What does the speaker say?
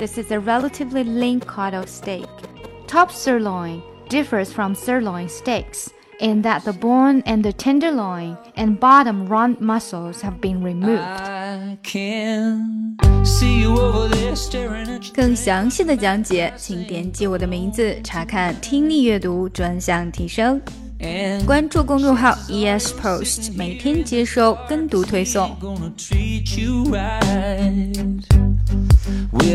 This is a relatively lean cut of steak. Top sirloin differs from sirloin steaks in that the bone and the tenderloin and bottom round muscles have been removed. I can see you over there staring at you. 更详细的讲解，请点击我的名字查看听力阅读专项提升。 And 关注公众号 ES Post，每天接收跟读推送。